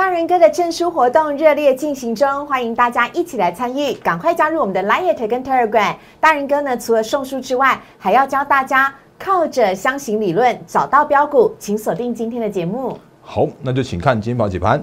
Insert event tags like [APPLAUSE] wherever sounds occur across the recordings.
大人哥的证书活动热烈进行中，欢迎大家一起来参与，赶快加入我们的 Line 跟 Telegram。大人哥呢，除了送书之外，还要教大家靠着箱型理论找到标股，请锁定今天的节目。好，那就请看今天宝解盘。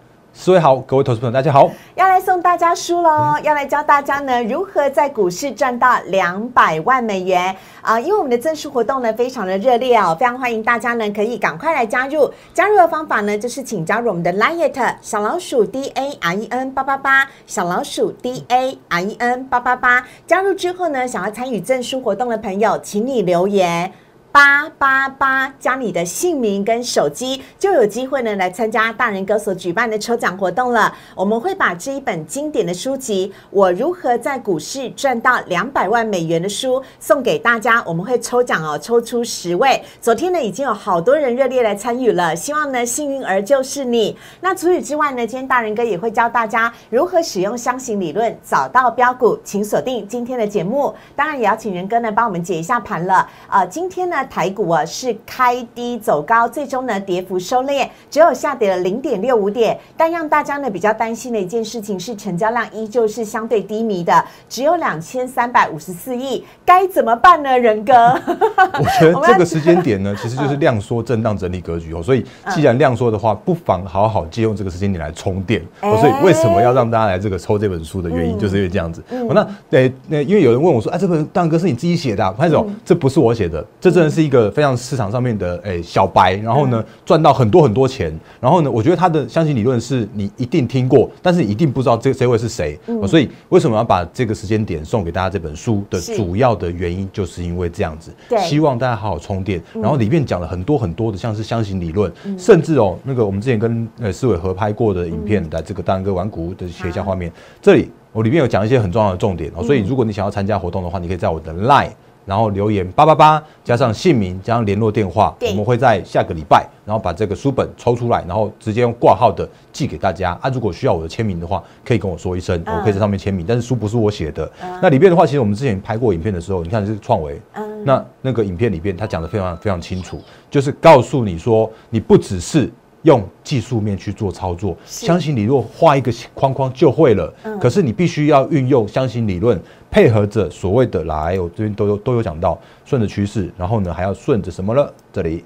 施伟好，各位投资朋友大家好，要来送大家书喽，要来教大家呢如何在股市赚到两百万美元啊！因为我们的赠书活动呢非常的热烈哦，非常欢迎大家呢可以赶快来加入，加入的方法呢就是请加入我们的 Line 小老鼠 D A R E N 八八八，小老鼠 D A R E N 八八八，加入之后呢，想要参与赠书活动的朋友，请你留言。八八八加你的姓名跟手机，就有机会呢来参加大人哥所举办的抽奖活动了。我们会把这一本经典的书籍《我如何在股市赚到两百万美元》的书送给大家。我们会抽奖哦，抽出十位。昨天呢已经有好多人热烈来参与了，希望呢幸运儿就是你。那除此之外呢，今天大人哥也会教大家如何使用箱型理论找到标股，请锁定今天的节目。当然也要请仁哥呢帮我们解一下盘了。啊，今天呢。台股啊是开低走高，最终呢跌幅收敛，只有下跌了零点六五点。但让大家呢比较担心的一件事情是，成交量依旧是相对低迷的，只有两千三百五十四亿，该怎么办呢？仁哥，[LAUGHS] 我觉得这个时间点呢，[LAUGHS] 其实就是量缩震荡整理格局哦。所以既然量缩的话，不妨好好借用这个时间点来充电。所以为什么要让大家来这个抽这本书的原因，就是因为这样子。那对那，因为有人问我说，哎，这本大哥是你自己写的？潘总，这不是我写的，这真的是。一个非常市场上面的诶小白，然后呢赚到很多很多钱，然后呢，我觉得他的相信理论是你一定听过，但是一定不知道这这位是谁，所以为什么要把这个时间点送给大家这本书的主要的原因，就是因为这样子，希望大家好好充电。然后里面讲了很多很多的，像是相信理论，甚至哦那个我们之前跟呃思伟合拍过的影片的这个大哥玩股的写下画面，这里我里面有讲一些很重要的重点哦，所以如果你想要参加活动的话，你可以在我的 Line。然后留言八八八加上姓名加上联络电话，我们会在下个礼拜，然后把这个书本抽出来，然后直接用挂号的寄给大家。啊，如果需要我的签名的话，可以跟我说一声，我可以在上面签名。但是书不是我写的。那里面的话，其实我们之前拍过影片的时候，你看是创维，那那个影片里边他讲的非常非常清楚，就是告诉你说，你不只是。用技术面去做操作，相信理论画一个框框就会了。可是你必须要运用相信理论，配合着所谓的来，我这边都有都有讲到，顺着趋势，然后呢还要顺着什么了？这里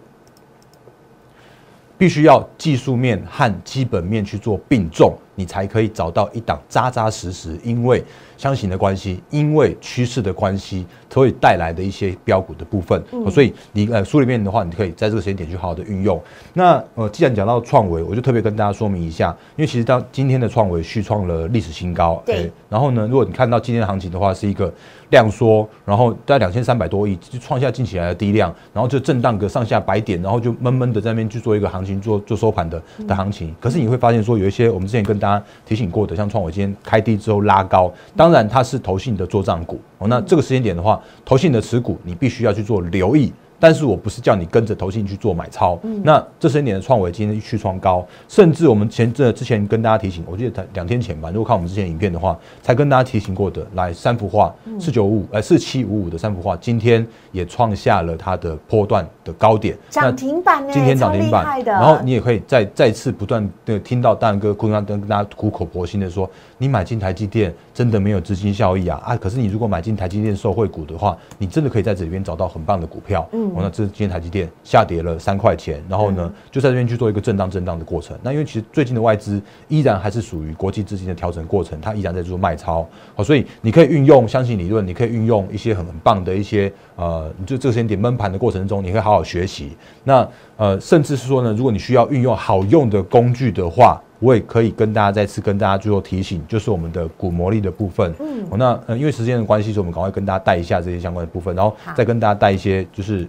必须要技术面和基本面去做并重，你才可以找到一档扎扎实实，因为。相形的关系，因为趋势的关系，所以带来的一些标股的部分，所以你呃书里面的话，你可以在这个时间点去好好的运用。那呃，既然讲到创维，我就特别跟大家说明一下，因为其实当今天的创维续创了历史新高，对。然后呢，如果你看到今天的行情的话，是一个量缩，然后在两千三百多亿就创下近期来的低量，然后就震荡个上下百点，然后就闷闷的在那边去做一个行情，做做收盘的的行情。可是你会发现说，有一些我们之前跟大大家提醒过的，像创维今天开低之后拉高，当然，它是投信的做账股哦。那这个时间点的话，投信的持股你必须要去做留意。但是我不是叫你跟着投信去做买超。那这些年的创维今天去创高，甚至我们前这之前跟大家提醒，我记得两天前吧，如果看我们之前影片的话，才跟大家提醒过的，来三幅画四九五五，呃四七五五的三幅画，今天也创下了它的波段的高点，涨停板今天涨停板，然后你也可以再再次不断的听到大哥坤刚跟大家苦口婆心的说，你买进台积电真的没有资金效益啊啊！可是你如果买进台积电受惠股的话，你真的可以在这里边找到很棒的股票。嗯。那这今天台积电下跌了三块钱，然后呢，就在这边去做一个震荡震荡的过程。那因为其实最近的外资依然还是属于国际资金的调整过程，它依然在做卖超。好，所以你可以运用相信理论，你可以运用一些很很棒的一些呃，就这个时间点闷盘的过程中，你可以好好学习。那呃，甚至是说呢，如果你需要运用好用的工具的话。我也可以跟大家再次跟大家最后提醒，就是我们的股魔力的部分。嗯，那呃，因为时间的关系，所以我们赶快跟大家带一下这些相关的部分，然后再跟大家带一些就是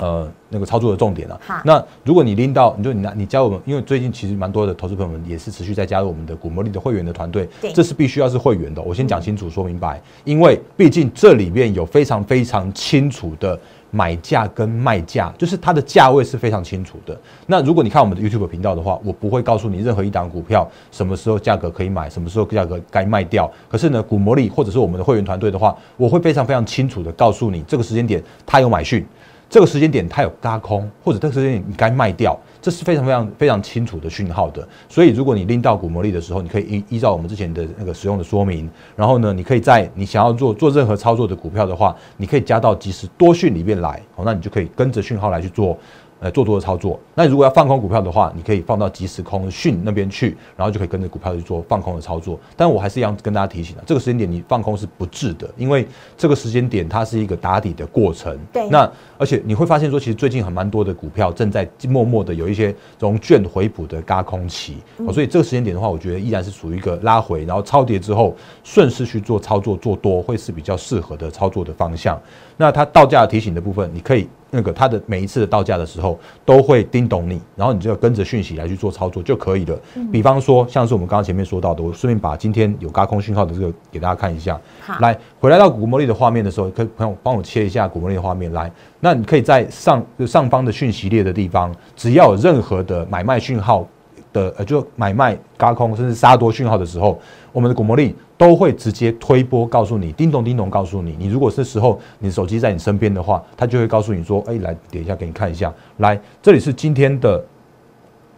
呃，那个操作的重点了。好那如果你拎到，你就你拿你加入我们，因为最近其实蛮多的投资朋友们也是持续在加入我们的股魔力的会员的团队对，这是必须要是会员的。我先讲清楚说明白，因为毕竟这里面有非常非常清楚的。买价跟卖价，就是它的价位是非常清楚的。那如果你看我们的 YouTube 频道的话，我不会告诉你任何一档股票什么时候价格可以买，什么时候价格该卖掉。可是呢，股魔力或者是我们的会员团队的话，我会非常非常清楚的告诉你这个时间点它有买讯，这个时间点它有嘎空，或者这个时间点你该卖掉，这是非常非常非常清楚的讯号的。所以如果你拎到股魔力的时候，你可以依依照我们之前的那个使用的说明，然后呢，你可以在你想要做做任何操作的股票的话，你可以加到即时多讯里面来，好，那你就可以跟着讯号来去做。呃，做多的操作。那如果要放空股票的话，你可以放到即时空讯那边去，然后就可以跟着股票去做放空的操作。但我还是一样跟大家提醒啊，这个时间点你放空是不智的，因为这个时间点它是一个打底的过程。对那而且你会发现说，其实最近很蛮多的股票正在默默的有一些融券回补的嘎空期，哦所以这个时间点的话，我觉得依然是属于一个拉回，然后超跌之后顺势去做操作做多，会是比较适合的操作的方向。那它到价提醒的部分，你可以那个它的每一次的到价的时候都会叮咚你，然后你就要跟着讯息来去做操作就可以了。比方说，像是我们刚刚前面说到的，我顺便把今天有高空讯号的这个给大家看一下。好来回来到古魔力的画面的时候，可以朋友帮我切一下古魔力的画面来。那你可以在上上方的讯息列的地方，只要有任何的买卖讯号的呃，就买卖、嘎空甚至杀多讯号的时候，我们的古魔力都会直接推波告诉你，叮咚叮咚告诉你。你如果是时候你手机在你身边的话，它就会告诉你说，哎，来点一下给你看一下。来，这里是今天的，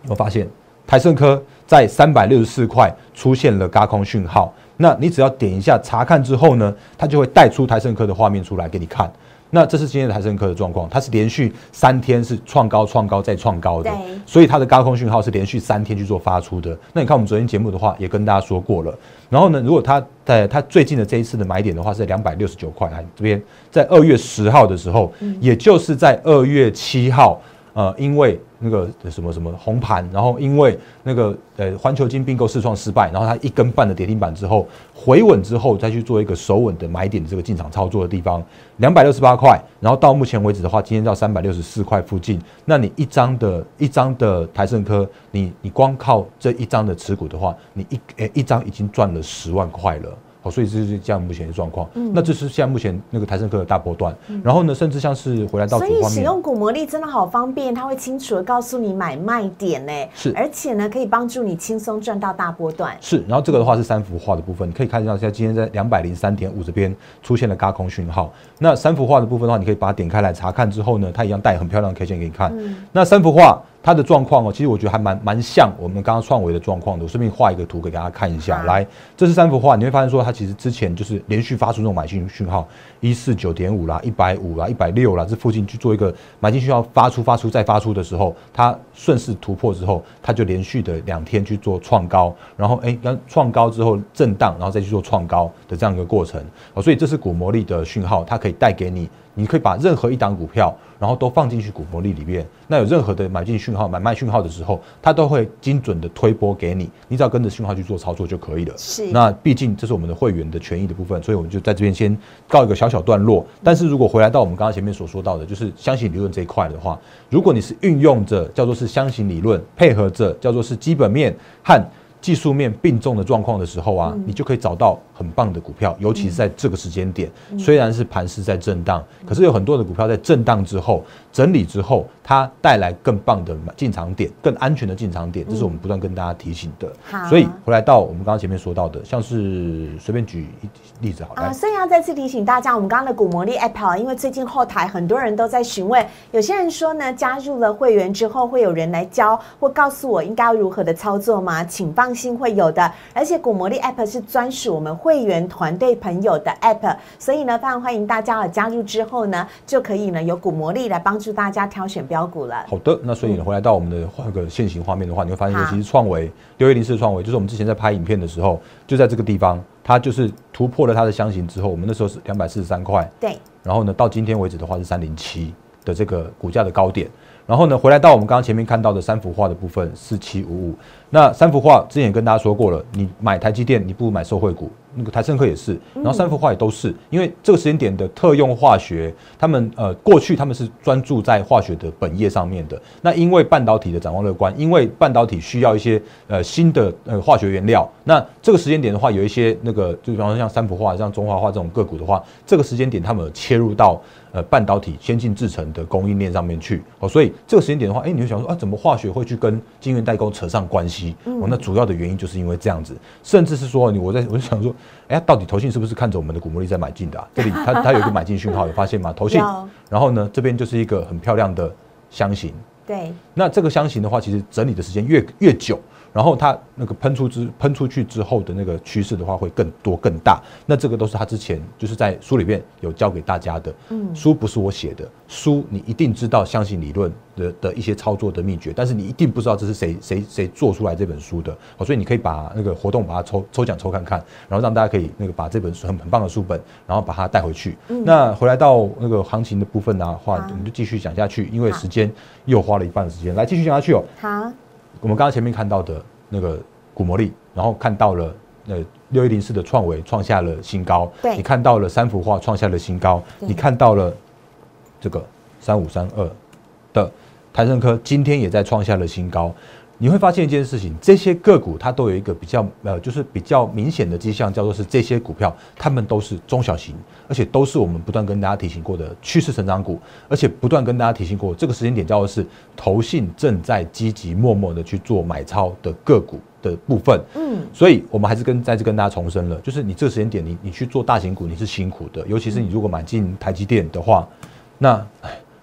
我发现台盛科在三百六十四块出现了高空讯号？那你只要点一下查看之后呢，它就会带出台盛科的画面出来给你看。那这是今天的台盛科的状况，它是连续三天是创高、创高再创高的，所以它的高空讯号是连续三天去做发出的。那你看我们昨天节目的话，也跟大家说过了。然后呢，如果它在它最近的这一次的买点的话是两百六十九块，来这边在二月十号的时候，也就是在二月七号，呃，因为那个什么什么红盘，然后因为那个呃环球金并购试创失败，然后它一根半的跌停板之后回稳之后，再去做一个守稳的买点的这个进场操作的地方，两百六十八块，然后到目前为止的话，今天到三百六十四块附近，那你一张的一张的台盛科，你你光靠这一张的持股的话，你一诶、一张已经赚了十万块了。好，所以这就是这样目前的状况。那这是现在目前那个台盛科的大波段。然后呢，甚至像是回来到所以使用股魔力真的好方便，它会清楚的告诉你买卖点呢，是而且呢可以帮助你轻松赚到大波段。是，然后这个的话是三幅画的部分，你可以看到，现在今天在两百零三点五这边出现了高空讯号。那三幅画的部分的话，你可以把它点开来查看之后呢，它一样带很漂亮的 K 线给你看。那三幅画它的状况哦，其实我觉得还蛮蛮像我们刚刚创维的状况的。我顺便画一个图给大家看一下。好来，这是三幅画，你会发现说它其实之前就是连续发出那种买进讯号，一四九点五啦、一百五啦、一百六啦，这附近去做一个买进讯号发出、发出再发出的时候，它顺势突破之后，它就连续的两天去做创高，然后哎，刚创高之后震荡，然后再去做创高的这样一个过程。哦，所以这是股魔力的讯号，它可以带给你，你可以把任何一档股票，然后都放进去股魔力里面。那有任何的买进讯号、买卖讯号的时候，它都会精准的推波给你，你只要跟着讯号去做操作就可以了。是那毕竟这是我们的会员的权益的部分，所以我们就在这边先告一个小小段落。但是如果回来到我们刚刚前面所说到的，就是箱型理论这一块的话，如果你是运用着叫做是箱型理论，配合着叫做是基本面和技术面并重的状况的时候啊，你就可以找到很棒的股票，尤其是在这个时间点，虽然是盘势在震荡，可是有很多的股票在震荡之后整理之后，它带来更棒的进场点，更安全的进场点，这是我们不断跟大家提醒的。所以回来到我们刚刚前面说到的，像是随便举一例子好了。啊，来所以要再次提醒大家，我们刚刚的股魔力 App 啊，因为最近后台很多人都在询问，有些人说呢，加入了会员之后会有人来教或告诉我应该要如何的操作吗？请放心，会有的。而且股魔力 App 是专属我们会员团队朋友的 App，所以呢，非常欢迎大家啊加入之后呢，就可以呢有股魔力来帮助大家挑选标股了。好的，那所以你，回来到我们的那个现行画面的话，你会发现其实创维六一零四创维，就是我们之前在拍影片的时候，就在这个地方，它就是突破了它的箱型之后，我们那时候是两百四十三块，对，然后呢，到今天为止的话是三零七的这个股价的高点。然后呢，回来到我们刚刚前面看到的三幅画的部分，四七五五，那三幅画之前也跟大家说过了，你买台积电，你不如买受惠股。那个台盛科也是，然后三幅画也都是，因为这个时间点的特用化学，他们呃过去他们是专注在化学的本业上面的。那因为半导体的展望乐观，因为半导体需要一些呃新的呃化学原料，那这个时间点的话，有一些那个就比方说像三幅画、像中华画这种个股的话，这个时间点他们切入到呃半导体先进制程的供应链上面去哦，所以这个时间点的话，哎，你会想说啊，怎么化学会去跟晶圆代工扯上关系？哦，那主要的原因就是因为这样子，甚至是说你我在我就想说。哎，到底投信是不是看着我们的股魔力在买进的？啊？这里 [LAUGHS] 它它有一个买进讯号，有发现吗？投信，然后呢，这边就是一个很漂亮的箱型。对，那这个箱型的话，其实整理的时间越越久。然后它那个喷出之喷出去之后的那个趋势的话会更多更大，那这个都是他之前就是在书里面有教给大家的。嗯，书不是我写的，书你一定知道相信理论的的一些操作的秘诀，但是你一定不知道这是谁谁谁做出来这本书的。好，所以你可以把那个活动把它抽抽奖抽看看，然后让大家可以那个把这本书很很棒的书本，然后把它带回去。那回来到那个行情的部分呢话，我们就继续讲下去，因为时间又花了一半的时间，来继续讲下去哦。好。我们刚刚前面看到的那个股魔力，然后看到了呃六一零四的创维创下了新高，对，你看到了三幅画创下了新高，你看到了这个三五三二的台盛科今天也在创下了新高。你会发现一件事情，这些个股它都有一个比较呃，就是比较明显的迹象，叫做是这些股票它们都是中小型，而且都是我们不断跟大家提醒过的趋势成长股，而且不断跟大家提醒过，这个时间点叫做是投信正在积极默默的去做买超的个股的部分。嗯，所以我们还是跟再次跟大家重申了，就是你这个时间点你你去做大型股你是辛苦的，尤其是你如果买进台积电的话，那。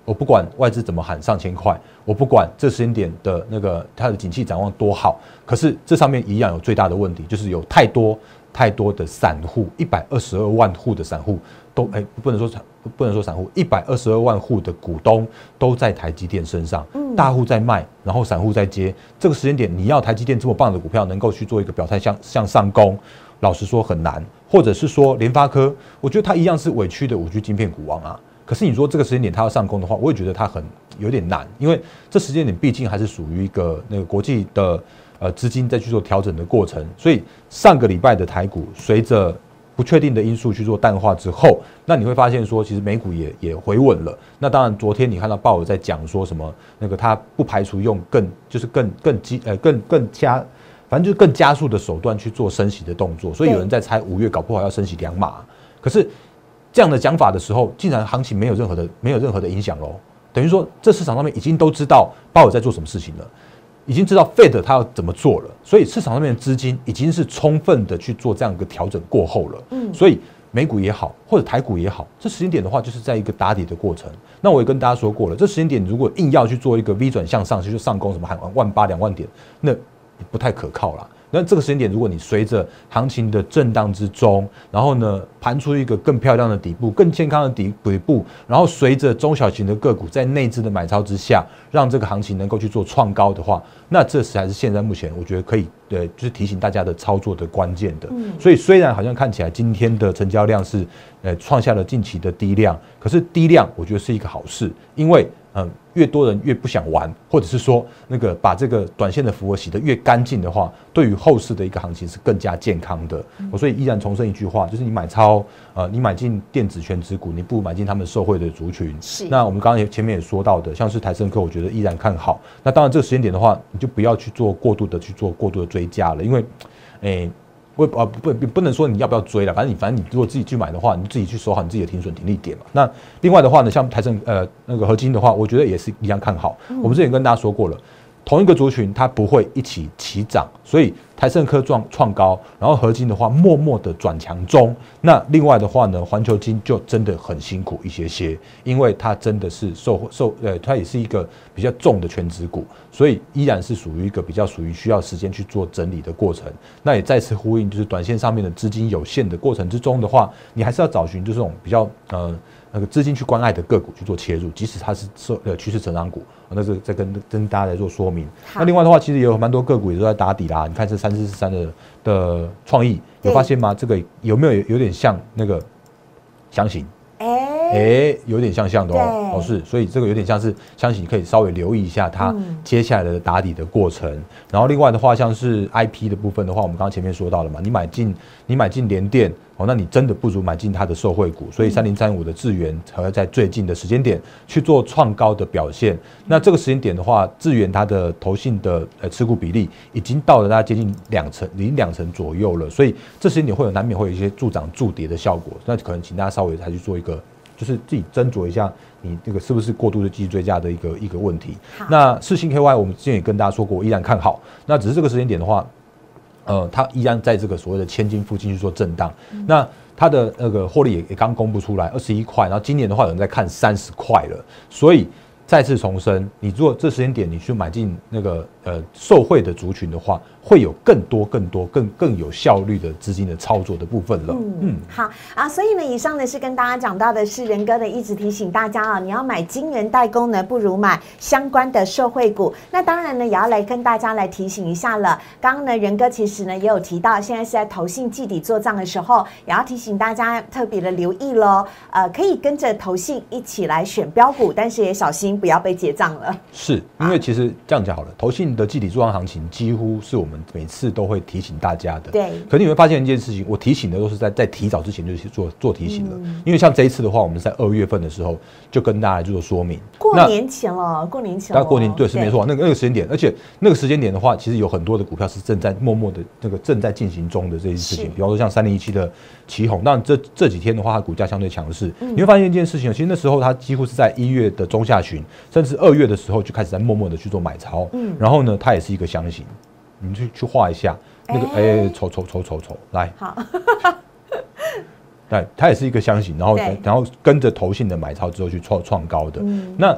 我不管外资怎么喊上千块，我不管这时间点的那个它的景气展望多好，可是这上面一样有最大的问题，就是有太多太多的散户，一百二十二万户的散户都哎不能说散不能说散户，一百二十二万户的股东都在台积电身上，大户在卖，然后散户在接。这个时间点你要台积电这么棒的股票能够去做一个表态向向上攻，老实说很难，或者是说联发科，我觉得它一样是委屈的五 G 晶片股王啊。可是你说这个时间点它要上攻的话，我也觉得它很有点难，因为这时间点毕竟还是属于一个那个国际的呃资金在去做调整的过程，所以上个礼拜的台股随着不确定的因素去做淡化之后，那你会发现说其实美股也也回稳了。那当然昨天你看到鲍尔在讲说什么，那个他不排除用更就是更更激呃更更加反正就是更加速的手段去做升息的动作，所以有人在猜五月搞不好要升息两码，可是。这样的讲法的时候，竟然行情没有任何的没有任何的影响喽？等于说，这市场上面已经都知道鲍尔在做什么事情了，已经知道 Fed 他要怎么做了，所以市场上面的资金已经是充分的去做这样一个调整过后了。嗯，所以美股也好，或者台股也好，这时间点的话，就是在一个打底的过程。那我也跟大家说过了，这时间点如果硬要去做一个 V 转向上，就是上攻什么喊万八两万点，那不太可靠了。那这个时间点，如果你随着行情的震荡之中，然后呢盘出一个更漂亮的底部、更健康的底底部，然后随着中小型的个股在内资的买超之下，让这个行情能够去做创高的话，那这才是现在目前我觉得可以呃，就是提醒大家的操作的关键的。所以虽然好像看起来今天的成交量是呃创下了近期的低量，可是低量我觉得是一个好事，因为。嗯，越多人越不想玩，或者是说那个把这个短线的符额洗得越干净的话，对于后市的一个行情是更加健康的。我所以依然重申一句话，就是你买超，呃，你买进电子全值股，你不如买进他们受惠的族群。是。那我们刚刚也前面也说到的，像是台盛科，我觉得依然看好。那当然这个时间点的话，你就不要去做过度的去做过度的追加了，因为，诶。不啊不不不能说你要不要追了，反正你反正你如果自己去买的话，你自己去守好你自己的停损停利点嘛。那另外的话呢，像台盛呃那个合金的话，我觉得也是一样看好。我们之前跟大家说过了。同一个族群，它不会一起齐涨，所以台盛科创创高，然后合金的话默默的转强中。那另外的话呢，环球金就真的很辛苦一些些，因为它真的是受受呃，它也是一个比较重的全值股，所以依然是属于一个比较属于需要时间去做整理的过程。那也再次呼应，就是短线上面的资金有限的过程之中的话，你还是要找寻就是这种比较呃。那个资金去关爱的个股去做切入，即使它是受呃趋势成长股，那是再跟跟大家来做说明。那另外的话，其实也有蛮多个股也都在打底啦。你看这三四四三的的创意，有发现吗？这个有没有有点像那个箱型？哎。哎，有点像像的哦，哦是，所以这个有点像是，相信你可以稍微留意一下它嗯接下来的打底的过程。然后另外的话，像是 IP 的部分的话，我们刚刚前面说到了嘛，你买进你买进联电哦，那你真的不如买进它的受惠股，所以三零三五的智源才会在最近的时间点去做创高的表现。那这个时间点的话，智源它的投信的呃持股比例已经到了大概接近两成，已经两成左右了，所以这时间点会有难免会有一些助涨助跌的效果，那可能请大家稍微再去做一个。就是自己斟酌一下，你这个是不是过度的继续追加的一个一个问题。那四星 KY 我们之前也跟大家说过，我依然看好。那只是这个时间点的话，呃，它依然在这个所谓的千金附近去做震荡。那它的那个获利也也刚公布出来，二十一块，然后今年的话有人在看三十块了，所以。再次重申，你如果这时间点你去买进那个呃受惠的族群的话，会有更多、更多、更更有效率的资金的操作的部分了。嗯，好啊，所以呢，以上呢是跟大家讲到的是仁哥呢一直提醒大家啊，你要买金元代工呢，不如买相关的受惠股。那当然呢，也要来跟大家来提醒一下了。刚刚呢，仁哥其实呢也有提到，现在是在投信季底做账的时候，也要提醒大家特别的留意喽。呃，可以跟着投信一起来选标股，但是也小心不要被结账了。是因为其实这样讲好了，投信的具体做账行情几乎是我们每次都会提醒大家的。对。可是你会发现一件事情，我提醒的都是在在提早之前就去做做提醒了。嗯。因为像这一次的话，我们在二月份的时候就跟大家做说明。过年前了，过年前了，大过年对是没错，那个那个时间点，而且那个时间点的话，其实有很多的股票是正在默默的那个正在进行中的这件事是。情，比方说像三零一七的旗宏，那这这几天的话，它股价相对强势，嗯。你会发现一件事情，其实那时候它几乎是在一月的中下旬，甚至二月的时候就开始在默默的去做买超，嗯。然后呢，它也是一个箱型，你们去去画一下那个，哎。哎，瞅瞅瞅瞅瞅，来，好，[LAUGHS] 对，它也是一个箱型，然后然后跟着投信的买超之后去创创高的。嗯。那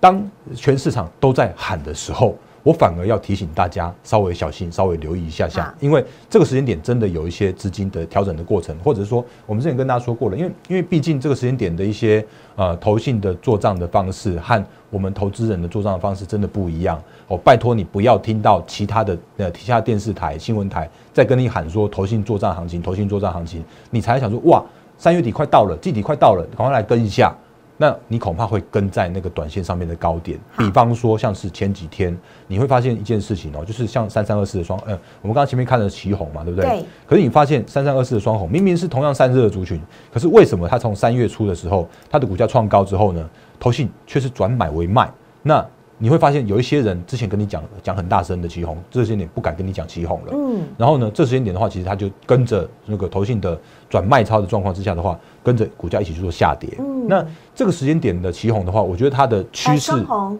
当全市场都在喊的时候，我反而要提醒大家稍微小心，稍微留意一下下，因为这个时间点真的有一些资金的调整的过程，或者是说我们之前跟大家说过了，因为因为毕竟这个时间点的一些呃投信的做账的方式和我们投资人的做账的方式真的不一样哦，拜托你不要听到其他的呃其他电视台、新闻台在跟你喊说投信做账行情、投信做账行情，你才想说哇，三月底快到了，季底快到了，赶快来跟一下。那你恐怕会跟在那个短线上面的高点，比方说像是前几天，你会发现一件事情哦，就是像三三二四的双，嗯，我们刚刚前面看了旗红嘛，对不对？对。可是你发现三三二四的双红明明是同样散热的族群，可是为什么它从三月初的时候，它的股价创高之后呢，投信却是转买为卖？那你会发现有一些人之前跟你讲讲很大声的旗红，这些年不敢跟你讲旗红了。嗯，然后呢，这时间点的话，其实它就跟着那个投信的转卖超的状况之下的话，跟着股价一起去做下跌。嗯那这个时间点的起红的话，我觉得它的趋势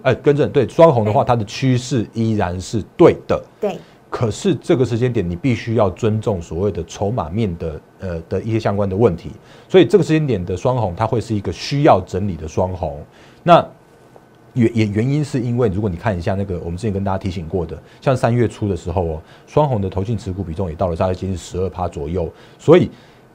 哎跟着对双红的话，它的趋势依然是对的。对，可是这个时间点，你必须要尊重所谓的筹码面的呃的一些相关的问题，所以这个时间点的双红，它会是一个需要整理的双红。那原也原因是因为，如果你看一下那个我们之前跟大家提醒过的，像三月初的时候哦，双红的投信持股比重也到了大概接近十二趴左右，所以，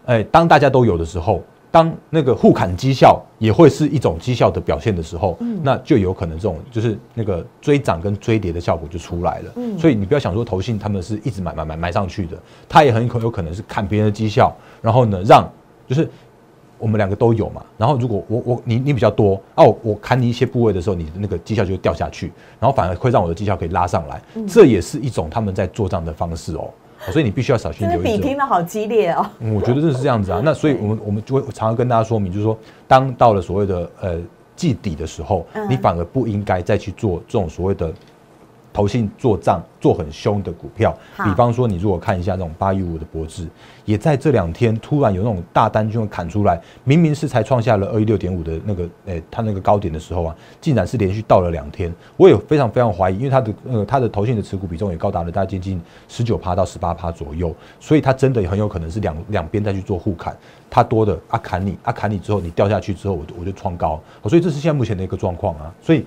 哎，当大家都有的时候。当那个互砍绩效也会是一种绩效的表现的时候，那就有可能这种就是那个追涨跟追跌的效果就出来了。嗯所以你不要想说投信他们是一直买买买买上去的，他也很可有可能是看别人的绩效，然后呢让就是我们两个都有嘛。然后如果我我你你比较多啊，我我砍你一些部位的时候，你的那个绩效就会掉下去，然后反而会让我的绩效可以拉上来，这也是一种他们在做账的方式哦。所以你必须要小心留意这种拼的好激烈哦。嗯，我觉得这是这样子啊。那所以我们我们就会常常跟大家说明，就是说，当到了所谓的呃季底的时候，嗯你反而不应该再去做这种所谓的投信做账做很凶的股票。比方说，你如果看一下那种八一五的博智，也在这两天突然有那种大单就会砍出来，明明是才创下了二一六点五的那个诶、它那个高点的时候啊，竟然是连续到了两天。我也非常非常怀疑，因为它的呃它的投信的持股比重也高达了大概接近十九趴到十八趴左右，所以它真的很有可能是两两边再去做互砍，它多的啊砍你啊砍你之后你掉下去之后我就我就创高，哦所以这是现在目前的一个状况啊，所以。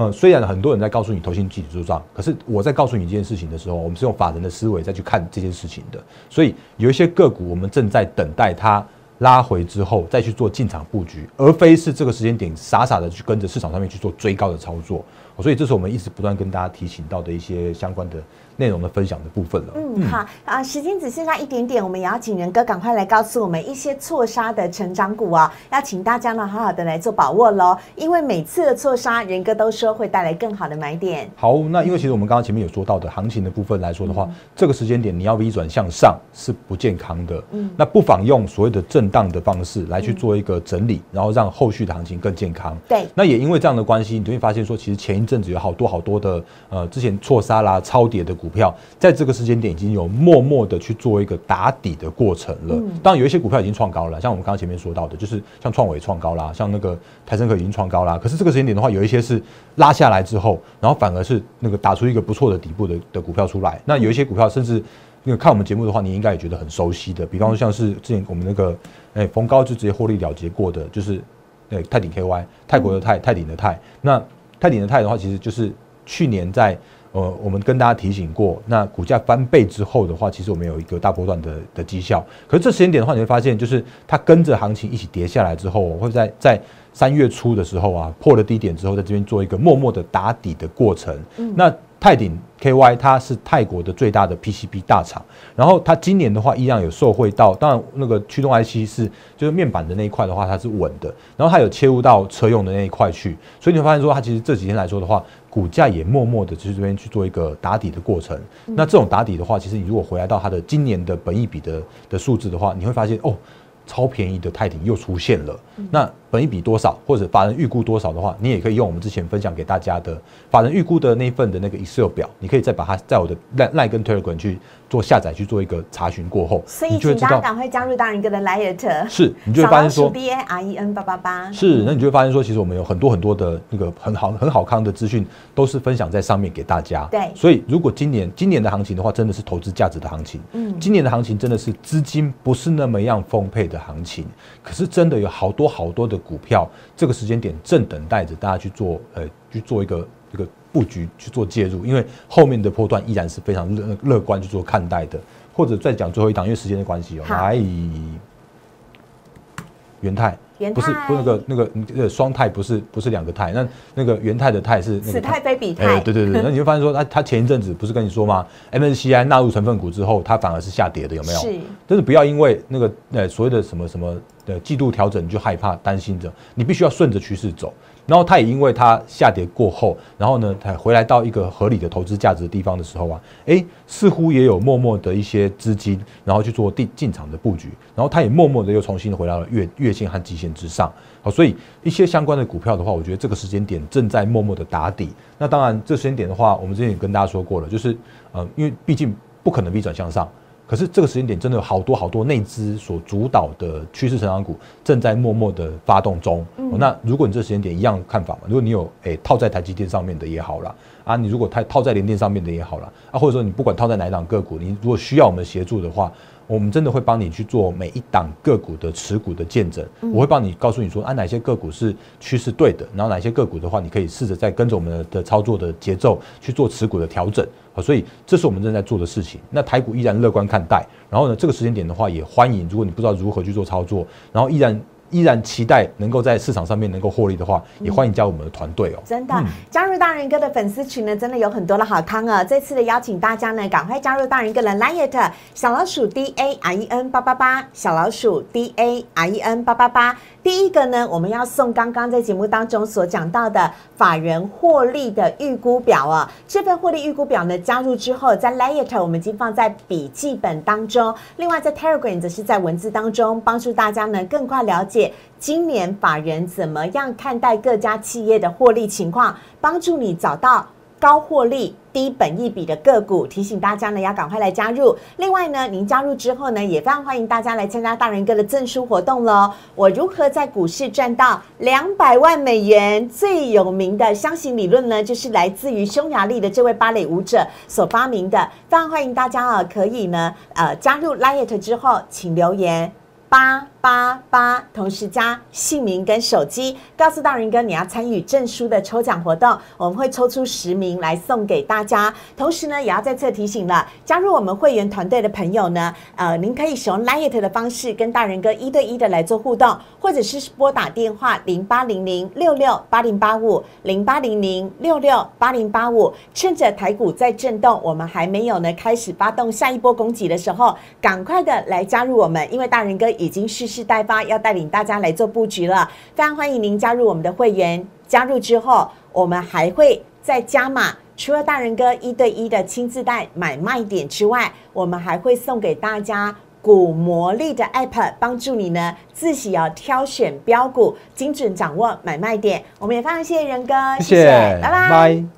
嗯，虽然很多人在告诉你投信集体做账，可是我在告诉你这件事情的时候，我们是用法人的思维再去看这件事情的。所以有一些个股，我们正在等待它拉回之后再去做进场布局，而非是这个时间点傻傻的去跟着市场上面去做追高的操作。所以这是我们一直不断跟大家提醒到的一些相关的。内容的分享的部分了。嗯，好啊，时间只剩下一点点，我们也要请仁哥赶快来告诉我们一些错杀的成长股啊，要请大家呢好好的来做把握喽。因为每次的错杀，仁哥都说会带来更好的买点。好，那因为其实我们刚刚前面有说到的行情的部分来说的话，这个时间点你要 V 转向上是不健康的。嗯，那不妨用所谓的震荡的方式来去做一个整理，然后让后续的行情更健康。对，那也因为这样的关系，你就会发现说，其实前一阵子有好多好多的呃之前错杀啦、超跌的股。股票在这个时间点已经有默默的去做一个打底的过程了。当然有一些股票已经创高了，像我们刚刚前面说到的，就是像创伟创高啦，像那个台升科已经创高啦。可是这个时间点的话，有一些是拉下来之后，然后反而是那个打出一个不错的底部的的股票出来。那有一些股票甚至那个看我们节目的话，你应该也觉得很熟悉的，比方说像是之前我们那个哎逢高就直接获利了结过的，就是哎泰鼎 KY 泰国的泰泰鼎的泰。那泰鼎的泰的话，其实就是去年在。呃，我们跟大家提醒过，那股价翻倍之后的话，其实我们有一个大波段的的绩效。可是这时间点的话，你会发现，就是它跟着行情一起跌下来之后，我会在在三月初的时候啊，破了低点之后，在这边做一个默默的打底的过程。那泰鼎 KY 它是泰国的最大的 PCB 大厂，然后它今年的话，依然有受惠到，当然那个驱动 IC 是就是面板的那一块的话，它是稳的，然后它有切入到车用的那一块去，所以你会发现说，它其实这几天来说的话。股价也默默的去这边去做一个打底的过程。那这种打底的话，其实你如果回来到它的今年的本益比的的数字的话，你会发现哦，超便宜的泰鼎又出现了。那本一笔多少，或者法人预估多少的话，你也可以用我们之前分享给大家的法人预估的那份的那个 Excel 表，你可以再把它在我的赖赖跟 Telegram 去。做下载去做一个查询过后，所以请大家赶快加入大人哥的 Light，[LAUGHS] 是你就会发现说 B A R E N 八八八，是那你就会发现说，其实我们有很多很多的那个很好很好康的资讯，都是分享在上面给大家。对，所以如果今年今年的行情的话，真的是投资价值的行情。嗯，今年的行情真的是资金不是那么样丰沛的行情，可是真的有好多好多的股票，这个时间点正等待着大家去做，呃，去做一个一个。布局去做介入，因为后面的波段依然是非常乐乐观去做看待的。或者再讲最后一档，因为时间的关系哦，来元泰，不是不那个那个呃双泰不是不是两个泰，那那个元泰的泰是此泰非彼泰，对对对，那你会发现说，它它前一阵子不是跟你说吗？MSCI 纳入成分股之后，它反而是下跌的，有没有？是，但是不要因为那个呃所谓的什么什么的季度调整你就害怕担心着，你必须要顺着趋势走。然后它也因为它下跌过后，然后呢，它回来到一个合理的投资价值的地方的时候啊，哎，似乎也有默默的一些资金，然后去做进进场的布局，然后它也默默的又重新回到了月月线和季线之上。好，所以一些相关的股票的话，我觉得这个时间点正在默默的打底。那当然，这时间点的话，我们之前也跟大家说过了，就是呃，因为毕竟不可能逆转向上。可是这个时间点真的有好多好多内资所主导的趋势成长股正在默默的发动中。那如果你这时间点一样看法嘛，如果你有诶套在台积电上面的也好啦啊，你如果套套在联电上面的也好啦啊，或者说你不管套在哪一档个股，你如果需要我们协助的话。我们真的会帮你去做每一档个股的持股的见证，我会帮你告诉你说，啊哪些个股是趋势对的，然后哪些个股的话，你可以试着再跟着我们的操作的节奏去做持股的调整。好，所以这是我们正在做的事情。那台股依然乐观看待，然后呢，这个时间点的话，也欢迎如果你不知道如何去做操作，然后依然。依然期待能够在市场上面能够获利的话，也欢迎加入我们的团队哦。真的，加入大人哥的粉丝群呢，真的有很多的好康啊！这次的邀请大家呢，赶快加入大人哥的 Line 小老鼠 D A R E N 八八八，小老鼠 D A R E N 八八八。第一个呢，我们要送刚刚在节目当中所讲到的法人获利的预估表啊。这份获利预估表呢，加入之后，在 Line 我们已经放在笔记本当中，另外在 Telegram 则是在文字当中，帮助大家呢更快了解。今年法人怎么样看待各家企业的获利情况？帮助你找到高获利、低本益比的个股。提醒大家呢，要赶快来加入。另外呢，您加入之后呢，也非常欢迎大家来参加大人哥的证书活动喽。我如何在股市赚到两百万美元？最有名的箱型理论呢，就是来自于匈牙利的这位芭蕾舞者所发明的。非常欢迎大家啊，可以呢，呃，加入 Liet 之后，请留言。八八八，同时加姓名跟手机，告诉大人哥你要参与证书的抽奖活动，我们会抽出十名来送给大家。同时呢，也要再次提醒了，加入我们会员团队的朋友呢，呃，您可以使用 Light 的方式跟大人哥一对一的来做互动，或者是拨打电话零八零零六六八零八五零八零零六六八零八五，趁着台股在震动，我们还没有呢开始发动下一波攻击的时候，赶快的来加入我们，因为大人哥。已经蓄势待发，要带领大家来做布局了。非常欢迎您加入我们的会员。加入之后，我们还会再加码。除了大人哥一对一的亲自带买卖点之外，我们还会送给大家股魔力的 App，帮助你呢自己要挑选标股，精准掌握买卖点。我们也非常谢谢仁哥，谢谢，拜拜。